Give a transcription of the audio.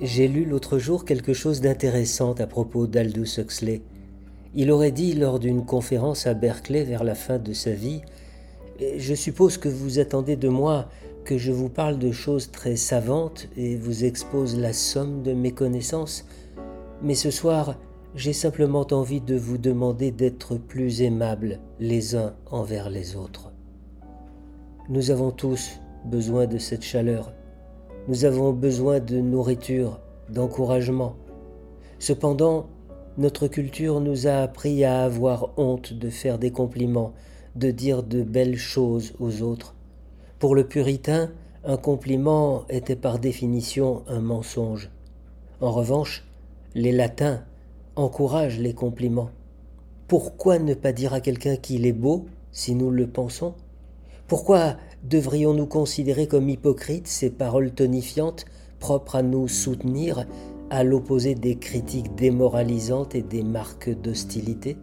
J'ai lu l'autre jour quelque chose d'intéressant à propos d'Aldous Huxley. Il aurait dit lors d'une conférence à Berkeley vers la fin de sa vie Je suppose que vous attendez de moi que je vous parle de choses très savantes et vous expose la somme de mes connaissances, mais ce soir, j'ai simplement envie de vous demander d'être plus aimables les uns envers les autres. Nous avons tous besoin de cette chaleur nous avons besoin de nourriture, d'encouragement. Cependant, notre culture nous a appris à avoir honte de faire des compliments, de dire de belles choses aux autres. Pour le puritain, un compliment était par définition un mensonge. En revanche, les latins encouragent les compliments. Pourquoi ne pas dire à quelqu'un qu'il est beau si nous le pensons? Pourquoi Devrions-nous considérer comme hypocrites ces paroles tonifiantes propres à nous soutenir à l'opposé des critiques démoralisantes et des marques d'hostilité?